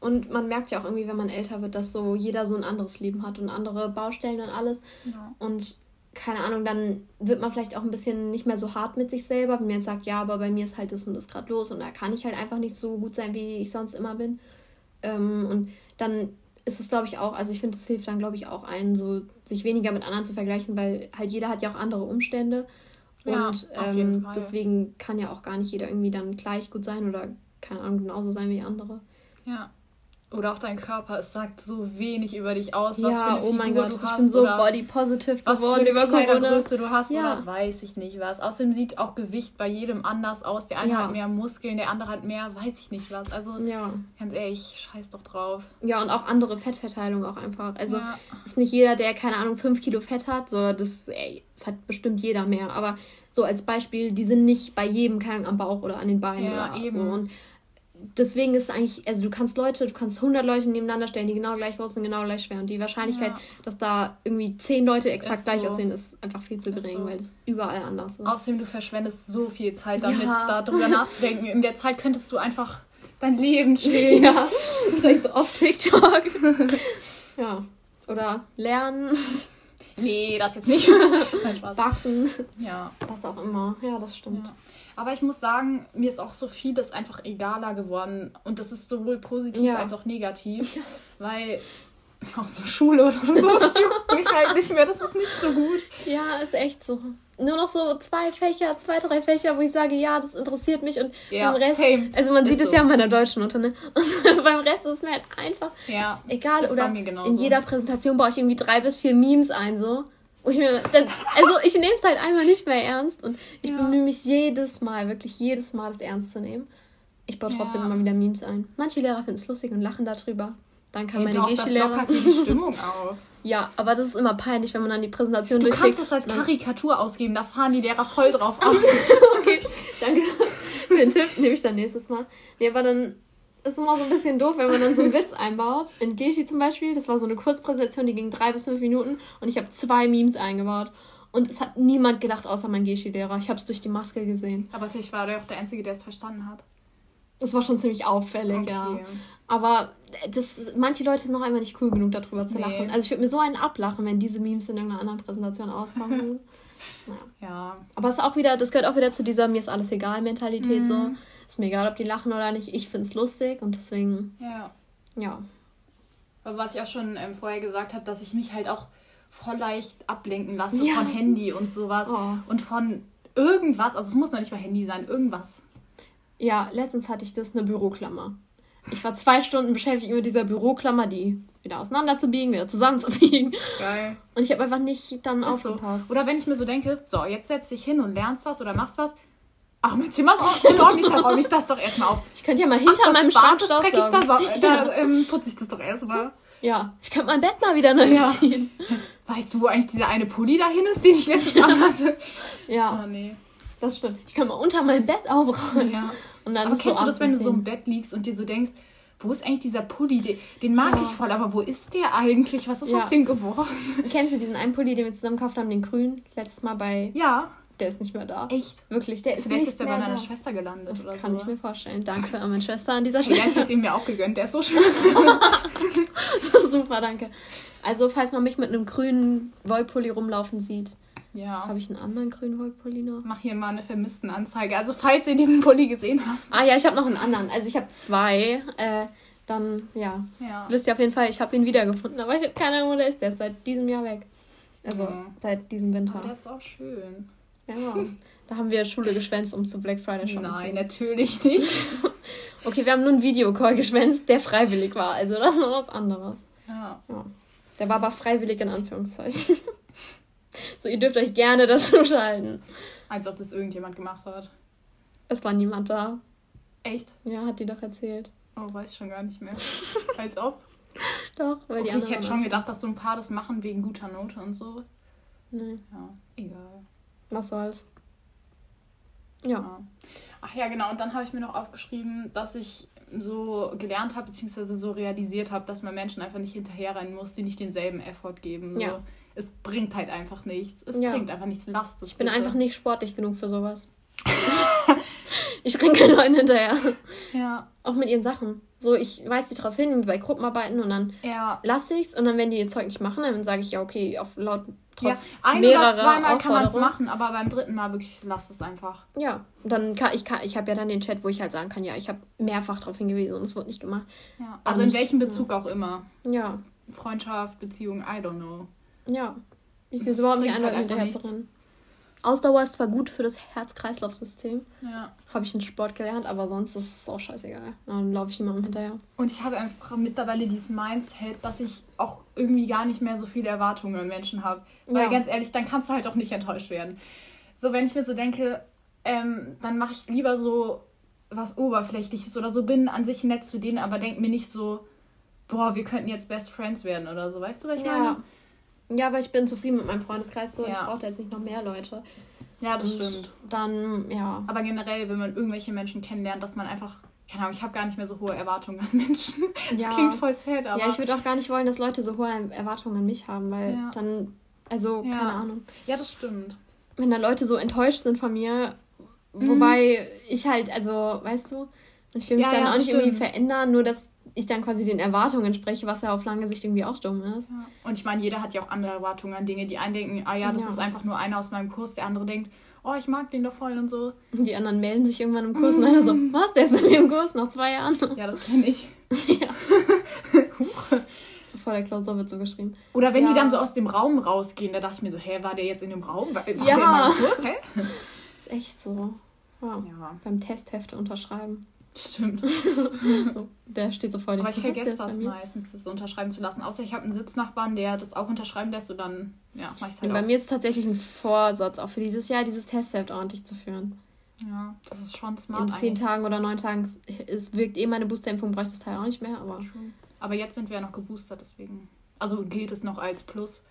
Und man merkt ja auch irgendwie, wenn man älter wird, dass so jeder so ein anderes Leben hat und andere Baustellen und alles. Ja. Und keine Ahnung, dann wird man vielleicht auch ein bisschen nicht mehr so hart mit sich selber, wenn man jetzt sagt, ja, aber bei mir ist halt das und das gerade los und da kann ich halt einfach nicht so gut sein, wie ich sonst immer bin. Ähm, und dann ist es, glaube ich, auch, also ich finde, es hilft dann, glaube ich, auch einen, so sich weniger mit anderen zu vergleichen, weil halt jeder hat ja auch andere Umstände. Ja, und ähm, deswegen kann ja auch gar nicht jeder irgendwie dann gleich gut sein oder, keine Ahnung, genauso sein wie andere. Ja, oder auch dein Körper, es sagt so wenig über dich aus, was ja, für eine oh mein Gott, du hast. Ich bin so body positive geworden über Größe du hast ja. oder weiß ich nicht was. Außerdem sieht auch Gewicht bei jedem anders aus. Der eine ja. hat mehr Muskeln, der andere hat mehr, weiß ich nicht was. Also ja. ganz ehrlich, scheiß doch drauf. Ja, und auch andere Fettverteilung auch einfach. Also ist nicht jeder, der, keine Ahnung, 5 Kilo Fett hat. So, das, ey, das hat bestimmt jeder mehr. Aber so als Beispiel, die sind nicht bei jedem Krank am Bauch oder an den Beinen. Ja, oder eben. So. Und deswegen ist eigentlich, also du kannst Leute, du kannst 100 Leute nebeneinander stellen, die genau gleich groß sind, genau gleich schwer. Und die Wahrscheinlichkeit, ja. dass da irgendwie 10 Leute exakt gleich so. aussehen, ist einfach viel zu gering, so. weil es überall anders ist. Außerdem, du verschwendest so viel Zeit damit, ja. darüber (laughs) nachzudenken. In der Zeit könntest du einfach dein Leben (laughs) chillen. ja, das ist echt so auf TikTok. ja. Oder lernen. Nee, das jetzt nicht. (laughs) Kein Spaß. Backen. Ja. Was auch immer. Ja, das stimmt. Ja. Aber ich muss sagen, mir ist auch so vieles einfach egaler geworden. Und das ist sowohl positiv ja. als auch negativ. Ja. Weil (laughs) auch so Schule oder so, das juckt mich halt nicht mehr. Das ist nicht so gut. Ja, ist echt so. Nur noch so zwei Fächer, zwei, drei Fächer, wo ich sage, ja, das interessiert mich. Und ja, beim Rest, same. also man ist sieht es so. ja in meiner deutschen Note, ne? Und (laughs) beim Rest ist es mir halt einfach ja, egal. Oder in jeder Präsentation baue ich irgendwie drei bis vier Memes ein, so. Wo ich mir dann, also ich nehme es halt einmal nicht mehr ernst und ich ja. bemühe mich jedes Mal, wirklich jedes Mal das ernst zu nehmen. Ich baue trotzdem ja. immer wieder Memes ein. Manche Lehrer finden es lustig und lachen darüber. Dann kann hey, meine Geschi-Lehrer... die Stimmung (laughs) auf. Ja, aber das ist immer peinlich, wenn man dann die Präsentation Du kannst es als Karikatur ausgeben, da fahren die Lehrer voll drauf (laughs) ab. okay, danke für den Tipp, nehme ich dann nächstes Mal. Nee, aber dann ist immer so ein bisschen doof, wenn man dann so einen Witz einbaut. In Geschi zum Beispiel, das war so eine Kurzpräsentation, die ging drei bis fünf Minuten und ich habe zwei Memes eingebaut. Und es hat niemand gelacht, außer mein Geschi-Lehrer. Ich habe es durch die Maske gesehen. Aber vielleicht war er auch der Einzige, der es verstanden hat. Das war schon ziemlich auffällig, okay. ja. Aber das, manche Leute sind noch einmal nicht cool genug, darüber zu nee. lachen. Also ich würde mir so einen ablachen, wenn diese Memes in irgendeiner anderen Präsentation auftauchen. (laughs) ja. ja. Aber es ist auch wieder, das gehört auch wieder zu dieser mir ist alles egal Mentalität mhm. so. Ist mir egal, ob die lachen oder nicht. Ich finde es lustig und deswegen. Ja. Ja. Aber was ich auch schon ähm, vorher gesagt habe, dass ich mich halt auch voll leicht ablenken lasse ja. von Handy und sowas. Oh. Und von irgendwas, also es muss noch nicht mal Handy sein, irgendwas. Ja, letztens hatte ich das, eine Büroklammer. Ich war zwei Stunden beschäftigt mit dieser Büroklammer, die wieder auseinanderzubiegen, wieder zusammenzubiegen. Geil. Und ich habe einfach nicht dann Ist aufgepasst. So. Oder wenn ich mir so denke, so, jetzt setz dich hin und lernst was oder machst was. Ach, mein Zimmer ist ordentlich, dann räume ich das doch erstmal auf. Ich könnte ja mal hinter Ach, meinem Schrank das dreckig, da, da (laughs) ähm, putze ich das doch erstmal. Ja, ich könnte mein Bett mal wieder neu ja. ziehen. (laughs) Weißt du, wo eigentlich dieser eine Pulli dahin ist, den ich letztes Mal (laughs) hatte? ja. Oh, nee. Das stimmt. Ich kann mal unter mein Bett aufräumen. Ja. Und dann aber kennst so du das, wenn du so im Bett liegst und dir so denkst, wo ist eigentlich dieser Pulli? Den, den mag ja. ich voll, aber wo ist der eigentlich? Was ist ja. aus dem geworden? Kennst du diesen einen Pulli, den wir zusammen gekauft haben, den grünen? Letztes Mal bei. Ja. Der ist nicht mehr da. Echt? Wirklich, der ist Vielleicht nicht ist der bei deiner Schwester gelandet das oder kann so. Kann ich mir vorstellen. Danke an meine Schwester an dieser Stelle. Ja, ich hätte ihn mir auch gegönnt. Der ist so schön. (laughs) Super, danke. Also, falls man mich mit einem grünen Wollpulli rumlaufen sieht, ja. Habe ich einen anderen grünen Wollpulli noch? Mach hier mal eine vermissten Anzeige. Also falls ihr diesen Pulli gesehen habt. Ah ja, ich habe noch einen anderen. Also ich habe zwei. Äh, dann, ja. ja. Wisst ihr auf jeden Fall, ich habe ihn wiedergefunden. Aber ich habe keine Ahnung, wo der ist. Der ist seit diesem Jahr weg. Also mhm. seit diesem Winter. Aber der ist auch schön. Ja. Da haben wir Schule geschwänzt, um zu Black Friday shoppen Nein, natürlich nicht. (laughs) okay, wir haben nur einen Videocall geschwänzt, der freiwillig war. Also das ist noch was anderes. Ja. ja. Der war aber freiwillig in Anführungszeichen. (laughs) So, ihr dürft euch gerne dazu schalten. Als ob das irgendjemand gemacht hat. Es war niemand da. Echt? Ja, hat die doch erzählt. Oh, weiß schon gar nicht mehr. Als ob. (laughs) Doch, weil okay, die Ich hätte schon gedacht, dass so ein paar das machen wegen guter Note und so. Nee. Ja, egal. Was soll's. Ja. ja. Ach ja, genau. Und dann habe ich mir noch aufgeschrieben, dass ich so gelernt habe, beziehungsweise so realisiert habe, dass man Menschen einfach nicht hinterherrennen muss, die nicht denselben Effort geben. So. Ja es bringt halt einfach nichts. Es ja. bringt einfach nichts. Lasst es. Ich bin bitte. einfach nicht sportlich genug für sowas. (laughs) ich renne keinen Leuten hinterher. Ja. Auch mit ihren Sachen. So, ich weise sie darauf hin, bei Gruppenarbeiten und dann ja. lasse ich es und dann, wenn die ihr Zeug nicht machen, dann sage ich ja, okay, auf laut trotz ja, ein oder zweimal kann man es machen, aber beim dritten Mal wirklich lasst es einfach. Ja, dann kann ich kann, ich habe ja dann den Chat, wo ich halt sagen kann, ja, ich habe mehrfach darauf hingewiesen und es wird nicht gemacht. Ja, also und, in welchem Bezug ja. auch immer. Ja. Freundschaft, Beziehung, I don't know. Ja, ich sehe überhaupt nicht einmal hinterher zu rennen. Ausdauer ist zwar gut für das Herz-Kreislauf-System. Ja. Habe ich in Sport gelernt, aber sonst ist es auch scheißegal. Dann laufe ich jemandem hinterher. Und ich habe einfach mittlerweile dieses Mindset, dass ich auch irgendwie gar nicht mehr so viele Erwartungen an Menschen habe. Weil ja. ganz ehrlich, dann kannst du halt auch nicht enttäuscht werden. So, wenn ich mir so denke, ähm, dann mache ich lieber so was Oberflächliches oder so, bin an sich nett zu denen, aber denk mir nicht so, boah, wir könnten jetzt Best Friends werden oder so. Weißt du, was ich ja. meine? Ja, aber ich bin zufrieden mit meinem Freundeskreis so. Ja. Ich brauche jetzt nicht noch mehr Leute. Ja, das und stimmt. Dann, ja. Aber generell, wenn man irgendwelche Menschen kennenlernt, dass man einfach keine Ahnung, ich habe gar nicht mehr so hohe Erwartungen an Menschen. (laughs) Das ja. klingt voll sad, aber. Ja, ich würde auch gar nicht wollen, dass Leute so hohe Erwartungen an mich haben, weil ja. dann, also, ja. keine Ahnung. Ja, das stimmt. Wenn da Leute so enttäuscht sind von mir, mhm. wobei ich halt, also, weißt du, ich will mich dann auch nicht stimmt. irgendwie verändern, nur dass ich dann quasi den Erwartungen entspreche, was ja auf lange Sicht irgendwie auch dumm ist. Ja. Und ich meine, jeder hat ja auch andere Erwartungen an Dinge. Die einen denken, ah ja, das ja. ist einfach nur einer aus meinem Kurs, der andere denkt, oh, ich mag den doch voll und so. Die anderen melden sich irgendwann im Kurs mm. und einer so, was, der ist bei mir im Kurs nach zwei Jahren. (laughs) Ja, das kenne ich. ja. so vor der Klausur wird so geschrieben. Oder wenn ja. die dann so aus dem Raum rausgehen, da dachte ich mir so, hä, war der jetzt in dem Raum? War, war ja. der in meinem Kurs? Hä? (laughs) ist echt so. Wow. Ja. Beim Testhefte unterschreiben. Stimmt. (laughs) der steht so vor. Aber ich vergesse das meistens, das unterschreiben zu lassen. Außer ich habe einen Sitznachbarn, der das auch unterschreiben lässt und dann, ja, mach ich halt Bei auch. mir ist es tatsächlich ein Vorsatz, auch für dieses Jahr, dieses Testheft ordentlich zu führen. Ja, das ist schon smart. In zehn eigentlich. Tagen oder neun Tagen es wirkt eh meine Boosterimpfung, bräuchte das Teil auch nicht mehr, aber. Aber jetzt sind wir ja noch geboostert, deswegen. Also gilt es noch als Plus.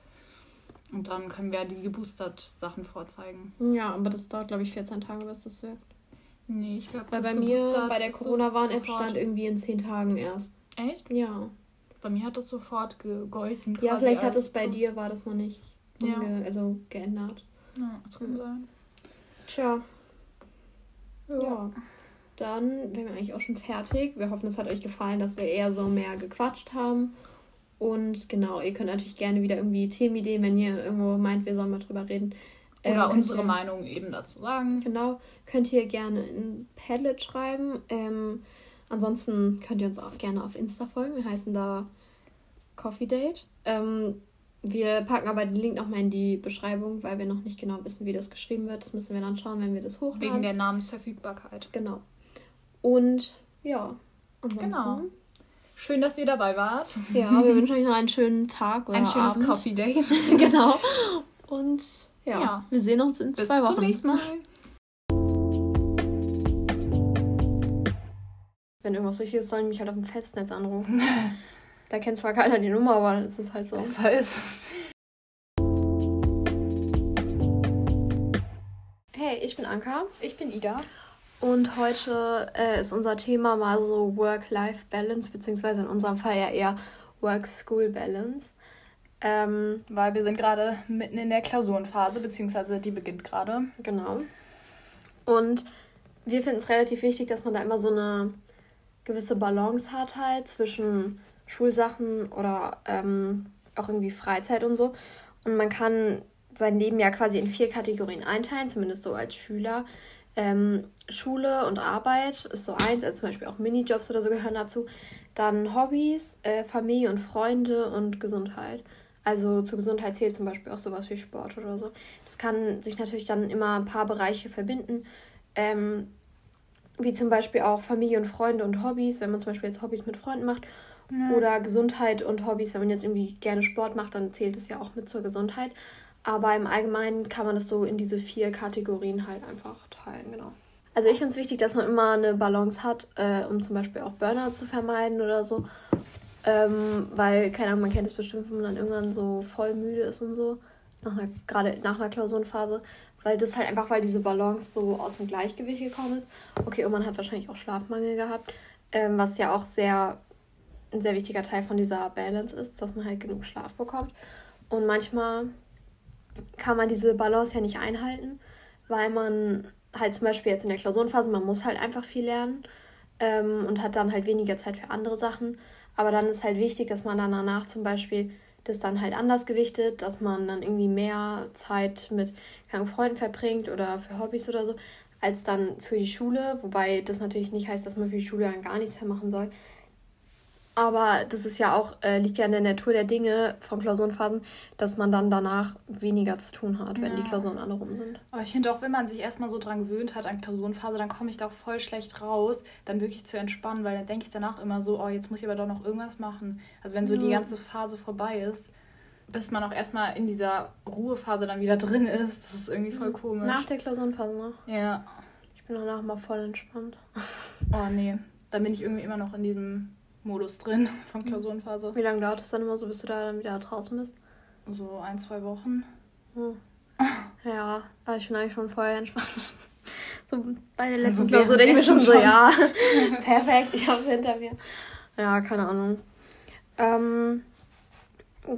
Und dann können wir die geboostert Sachen vorzeigen. Ja, aber das dauert, glaube ich, 14 Tage, bis das wirkt. Nee, ich glaube, Weil bei mir bei der Corona-Warn-App stand irgendwie in 10 Tagen erst. Echt? Ja. Bei mir hat das sofort gegolten. Ja, vielleicht hat es bei Plus. dir, war das noch nicht ja. also geändert. Ja, das kann mhm. sein. Tja. Ja. ja. Dann wären wir eigentlich auch schon fertig. Wir hoffen, es hat euch gefallen, dass wir eher so mehr gequatscht haben. Und genau, ihr könnt natürlich gerne wieder irgendwie Themenideen, wenn ihr irgendwo meint, wir sollen mal drüber reden. Oder ähm, unsere ihr, Meinung eben dazu sagen. Genau, könnt ihr gerne in Padlet schreiben. Ähm, ansonsten könnt ihr uns auch gerne auf Insta folgen. Wir heißen da Coffee Date. Ähm, wir packen aber den Link nochmal in die Beschreibung, weil wir noch nicht genau wissen, wie das geschrieben wird. Das müssen wir dann schauen, wenn wir das hochladen. Wegen der Namensverfügbarkeit. Genau. Und ja, ansonsten. Genau. Schön, dass ihr dabei wart. Ja, wir wünschen euch noch einen schönen Tag oder Ein schönes Abend. Coffee Date. (laughs) genau. (laughs) Und ja, ja, wir sehen uns in Bis zwei Wochen. Bis zum nächsten Mal. Wenn irgendwas wichtig ist, sollen die mich halt auf dem Festnetz anrufen. (laughs) da kennt zwar keiner die Nummer, aber es ist halt so. Das heißt. Hey, ich bin Anka. Ich bin Ida. Und heute äh, ist unser Thema mal so Work-Life-Balance, beziehungsweise in unserem Fall ja eher Work-School-Balance. Ähm, Weil wir sind gerade mitten in der Klausurenphase, beziehungsweise die beginnt gerade. Genau. Und wir finden es relativ wichtig, dass man da immer so eine gewisse Balance hat halt zwischen Schulsachen oder ähm, auch irgendwie Freizeit und so. Und man kann sein Leben ja quasi in vier Kategorien einteilen, zumindest so als Schüler. Ähm, Schule und Arbeit ist so eins, also zum Beispiel auch Minijobs oder so gehören dazu. Dann Hobbys, äh, Familie und Freunde und Gesundheit. Also zur Gesundheit zählt zum Beispiel auch sowas wie Sport oder so. Das kann sich natürlich dann immer ein paar Bereiche verbinden. Ähm, wie zum Beispiel auch Familie und Freunde und Hobbys, wenn man zum Beispiel jetzt Hobbys mit Freunden macht. Ja. Oder Gesundheit und Hobbys, wenn man jetzt irgendwie gerne Sport macht, dann zählt es ja auch mit zur Gesundheit. Aber im Allgemeinen kann man das so in diese vier Kategorien halt einfach teilen, genau. Also ich finde es wichtig, dass man immer eine Balance hat, äh, um zum Beispiel auch Burnout zu vermeiden oder so. Ähm, weil, keine Ahnung, man kennt es bestimmt, wenn man dann irgendwann so voll müde ist und so. Nach einer, gerade nach einer Klausurenphase. Weil das halt einfach, weil diese Balance so aus dem Gleichgewicht gekommen ist. Okay, und man hat wahrscheinlich auch Schlafmangel gehabt. Ähm, was ja auch sehr ein sehr wichtiger Teil von dieser Balance ist, dass man halt genug Schlaf bekommt. Und manchmal kann man diese Balance ja nicht einhalten, weil man halt zum Beispiel jetzt in der Klausurenphase, man muss halt einfach viel lernen ähm, und hat dann halt weniger Zeit für andere Sachen. Aber dann ist halt wichtig, dass man dann danach zum Beispiel das dann halt anders gewichtet, dass man dann irgendwie mehr Zeit mit Freunden verbringt oder für Hobbys oder so, als dann für die Schule. Wobei das natürlich nicht heißt, dass man für die Schule dann gar nichts mehr machen soll. Aber das ist ja auch, äh, liegt ja in der Natur der Dinge von Klausurenphasen, dass man dann danach weniger zu tun hat, wenn ja. die Klausuren alle rum sind. Aber ich finde auch, wenn man sich erstmal so dran gewöhnt hat an Klausurenphase, dann komme ich da auch voll schlecht raus, dann wirklich zu entspannen, weil dann denke ich danach immer so, oh, jetzt muss ich aber doch noch irgendwas machen. Also wenn so ja. die ganze Phase vorbei ist, bis man auch erstmal in dieser Ruhephase dann wieder (laughs) drin ist, das ist irgendwie voll komisch. Nach der Klausurenphase, ne? Ja. Ich bin danach mal voll entspannt. Oh nee, dann bin ich irgendwie immer noch in diesem Modus drin (laughs) von Klausurenphase. Wie lange dauert es dann immer so, bis du da dann wieder draußen bist? So ein, zwei Wochen. Hm. (laughs) Ja, aber ich bin eigentlich schon vorher entspannt. (laughs) So bei der letzten also Klausur denke ich mir schon so, ja, perfekt, ich habe es hinter mir. Ja, keine Ahnung. Ähm,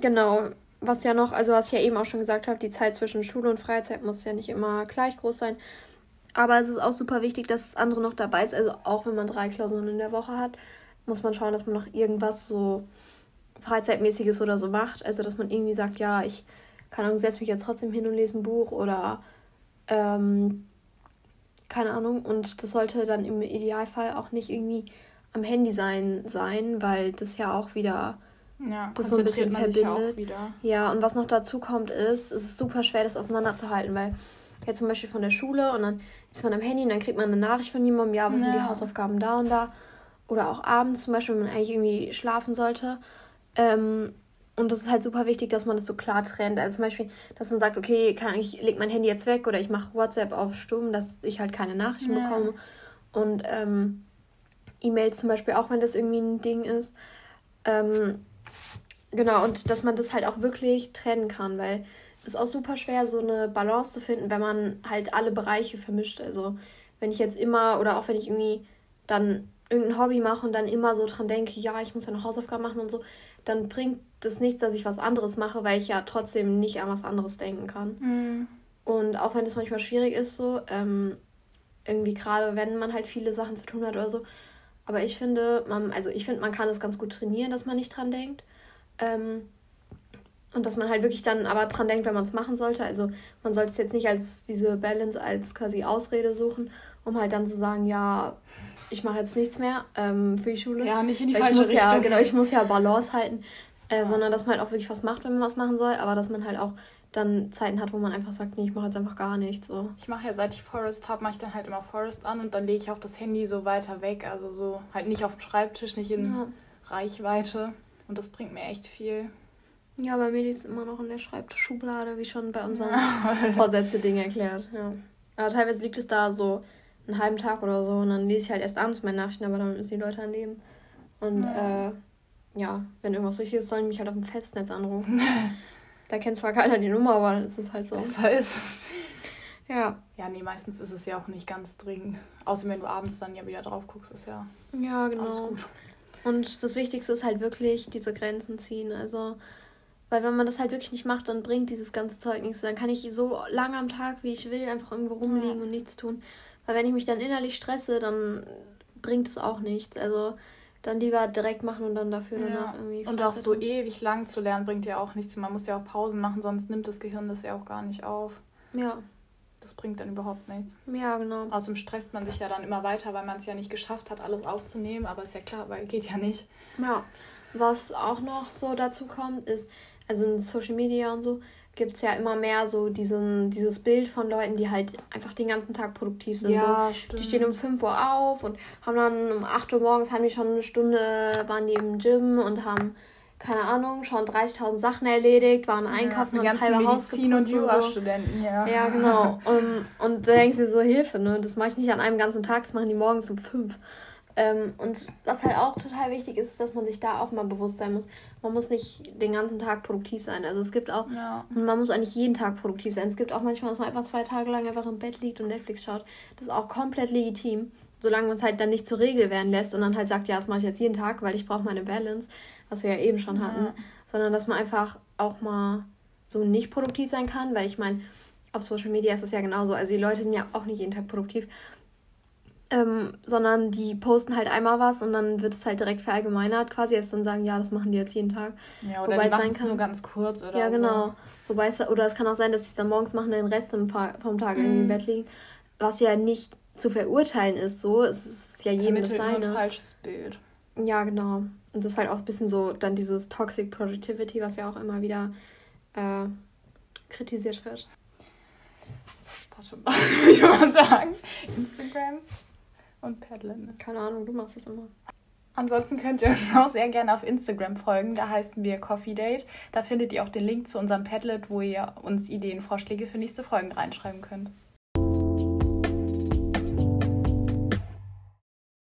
genau, was ja noch, also was ich ja eben auch schon gesagt habe, die Zeit zwischen Schule und Freizeit muss ja nicht immer gleich groß sein. Aber es ist auch super wichtig, dass das andere noch dabei ist. Also auch wenn man drei Klausuren in der Woche hat, muss man schauen, dass man noch irgendwas so Freizeitmäßiges oder so macht. Also, dass man irgendwie sagt, ja, ich keine Ahnung, setze mich jetzt trotzdem hin und lese ein Buch oder ähm, keine Ahnung. Und das sollte dann im Idealfall auch nicht irgendwie am Handy sein, sein weil das ja auch wieder ja, das so ein bisschen verbindet. Ja, ja, und was noch dazu kommt, ist, es ist super schwer, das auseinanderzuhalten, weil jetzt zum Beispiel von der Schule und dann ist man am Handy und dann kriegt man eine Nachricht von jemandem, ja, was ja. sind die Hausaufgaben da und da oder auch abends zum Beispiel, wenn man eigentlich irgendwie schlafen sollte. Ähm, und das ist halt super wichtig, dass man das so klar trennt. Also zum Beispiel, dass man sagt, okay, kann, ich leg mein Handy jetzt weg oder ich mache WhatsApp auf Stumm, dass ich halt keine Nachrichten ja. bekomme. Und ähm, E-Mails zum Beispiel auch, wenn das irgendwie ein Ding ist. Ähm, genau, und dass man das halt auch wirklich trennen kann, weil es ist auch super schwer, so eine Balance zu finden, wenn man halt alle Bereiche vermischt. Also wenn ich jetzt immer oder auch wenn ich irgendwie dann irgendein Hobby mache und dann immer so dran denke, ja, ich muss ja noch Hausaufgaben machen und so, dann bringt das nichts, dass ich was anderes mache, weil ich ja trotzdem nicht an was anderes denken kann. Mhm. Und auch wenn es manchmal schwierig ist, so, ähm, irgendwie gerade wenn man halt viele Sachen zu tun hat oder so. Aber ich finde, man, also ich finde, man kann es ganz gut trainieren, dass man nicht dran denkt. Ähm, und dass man halt wirklich dann aber dran denkt, wenn man es machen sollte. Also man sollte es jetzt nicht als diese Balance als quasi Ausrede suchen, um halt dann zu sagen, ja, ich mache jetzt nichts mehr ähm, für die Schule. Ja, nicht in die falsche ich muss Richtung. Ja, genau, ich muss ja Balance halten. Äh, ja. Sondern dass man halt auch wirklich was macht, wenn man was machen soll, aber dass man halt auch dann Zeiten hat, wo man einfach sagt, nee, ich mache jetzt einfach gar nichts. So. Ich mache ja, seit ich Forest habe, mache ich dann halt immer Forest an und dann lege ich auch das Handy so weiter weg. Also so halt nicht auf dem Schreibtisch, nicht in ja. Reichweite. Und das bringt mir echt viel. Ja, bei mir liegt es immer noch in der Schreibtischschublade, wie schon bei (laughs) unserem Vorsätze-Ding erklärt. Ja. Aber teilweise liegt es da so einen halben Tag oder so und dann lese ich halt erst abends meine Nachrichten, aber dann müssen die Leute an Leben. Und ja. äh, ja, wenn irgendwas richtig ist, sollen die mich halt auf dem Festnetz anrufen. (laughs) da kennt zwar keiner die Nummer, aber dann ist es halt so. Besser ist. Ja. Ja, nee, meistens ist es ja auch nicht ganz dringend. Außer wenn du abends dann ja wieder drauf guckst, ist ja, ja genau. alles gut. Und das Wichtigste ist halt wirklich diese Grenzen ziehen. Also, weil wenn man das halt wirklich nicht macht, dann bringt dieses ganze Zeug nichts. Dann kann ich so lange am Tag, wie ich will, einfach irgendwo rumliegen ja. und nichts tun. Weil wenn ich mich dann innerlich stresse, dann bringt es auch nichts. Also dann lieber direkt machen und dann dafür ja. danach irgendwie. Und auch so ewig lang zu lernen bringt ja auch nichts. Man muss ja auch Pausen machen, sonst nimmt das Gehirn das ja auch gar nicht auf. Ja. Das bringt dann überhaupt nichts. Ja, genau. Außerdem stresst man sich ja dann immer weiter, weil man es ja nicht geschafft hat, alles aufzunehmen. Aber ist ja klar, weil geht ja nicht. Ja. Was auch noch so dazu kommt, ist, also in Social Media und so, gibt es ja immer mehr so diesen, dieses Bild von Leuten, die halt einfach den ganzen Tag produktiv sind. Ja, so, stimmt. Die stehen um 5 Uhr auf und haben dann um 8 Uhr morgens haben die schon eine Stunde, waren die im Gym und haben, keine Ahnung, schon 30.000 Sachen erledigt, waren einkaufen, ja, haben das halbe Haus Medizin und Jurastudenten, so. ja. Ja, genau. Und, (laughs) und da denkst du so, Hilfe, ne? Das mache ich nicht an einem ganzen Tag, das machen die morgens um 5. Ähm, und was halt auch total wichtig ist, dass man sich da auch mal bewusst sein muss. Man muss nicht den ganzen Tag produktiv sein. Also es gibt auch, ja. man muss eigentlich jeden Tag produktiv sein. Es gibt auch manchmal, dass man einfach zwei Tage lang einfach im Bett liegt und Netflix schaut. Das ist auch komplett legitim, solange man es halt dann nicht zur Regel werden lässt und dann halt sagt, ja, das mache ich jetzt jeden Tag, weil ich brauche meine Balance, was wir ja eben schon hatten. Ja. Sondern dass man einfach auch mal so nicht produktiv sein kann, weil ich meine, auf Social Media ist das ja genauso. Also die Leute sind ja auch nicht jeden Tag produktiv. Ähm, sondern die posten halt einmal was und dann wird es halt direkt verallgemeinert quasi, jetzt dann sagen, ja, das machen die jetzt jeden Tag. Ja, oder Wobei die machen es nur ganz kurz oder Ja, genau. So. Wobei es, oder es kann auch sein, dass sie es dann morgens machen, den Rest vom, vom Tag mhm. irgendwie im Bett liegen. Was ja nicht zu verurteilen ist, so. Es ist ja jedem das seine. ein falsches Bild. Ja, genau. Und das ist halt auch ein bisschen so dann dieses Toxic Productivity, was ja auch immer wieder äh, kritisiert wird. Warte mal, was (laughs) ich mal sagen? Instagram? Und Paddeln. Keine Ahnung, du machst das immer. Ansonsten könnt ihr uns (laughs) auch sehr gerne auf Instagram folgen. Da heißen wir Coffee Date. Da findet ihr auch den Link zu unserem Padlet, wo ihr uns Ideen, Vorschläge für nächste Folgen reinschreiben könnt.